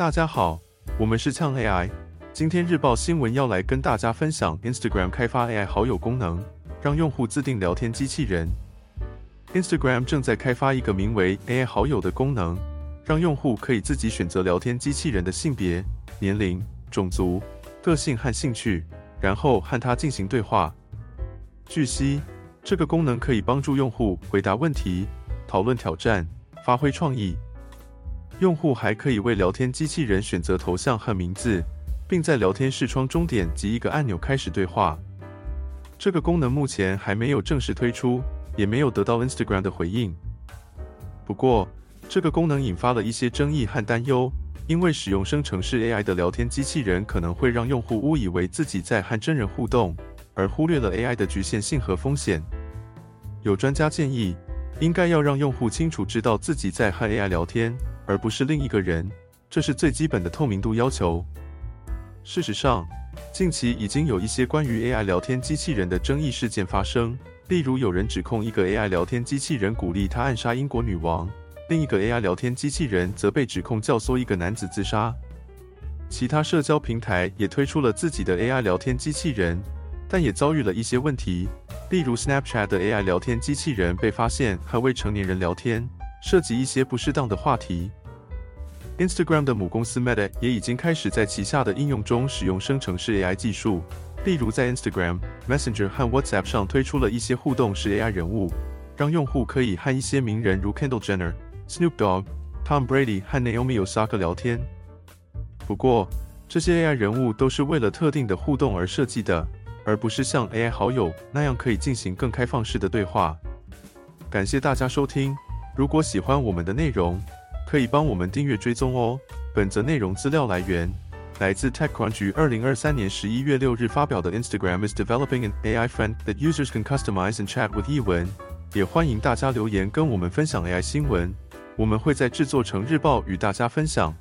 大家好，我们是呛 AI。今天日报新闻要来跟大家分享 Instagram 开发 AI 好友功能，让用户自定聊天机器人。Instagram 正在开发一个名为 AI 好友的功能，让用户可以自己选择聊天机器人的性别、年龄、种族、个性和兴趣，然后和它进行对话。据悉，这个功能可以帮助用户回答问题、讨论挑战、发挥创意。用户还可以为聊天机器人选择头像和名字，并在聊天视窗中点击一个按钮开始对话。这个功能目前还没有正式推出，也没有得到 Instagram 的回应。不过，这个功能引发了一些争议和担忧，因为使用生成式 AI 的聊天机器人可能会让用户误以为自己在和真人互动，而忽略了 AI 的局限性和风险。有专家建议，应该要让用户清楚知道自己在和 AI 聊天。而不是另一个人，这是最基本的透明度要求。事实上，近期已经有一些关于 AI 聊天机器人的争议事件发生，例如有人指控一个 AI 聊天机器人鼓励他暗杀英国女王，另一个 AI 聊天机器人则被指控教唆一个男子自杀。其他社交平台也推出了自己的 AI 聊天机器人，但也遭遇了一些问题，例如 Snapchat 的 AI 聊天机器人被发现和未成年人聊天，涉及一些不适当的话题。Instagram 的母公司 Meta 也已经开始在旗下的应用中使用生成式 AI 技术，例如在 Instagram、Messenger 和 WhatsApp 上推出了一些互动式 AI 人物，让用户可以和一些名人如 Kendall Jenner、Snoop Dogg、Tom Brady 和 Naomi Osaka 聊天。不过，这些 AI 人物都是为了特定的互动而设计的，而不是像 AI 好友那样可以进行更开放式的对话。感谢大家收听，如果喜欢我们的内容。可以帮我们订阅追踪哦。本则内容资料来源来自 TechCrunch 二零二三年十一月六日发表的 Instagram is developing an AI friend that users can customize and chat with 译文。也欢迎大家留言跟我们分享 AI 新闻，我们会在制作成日报与大家分享。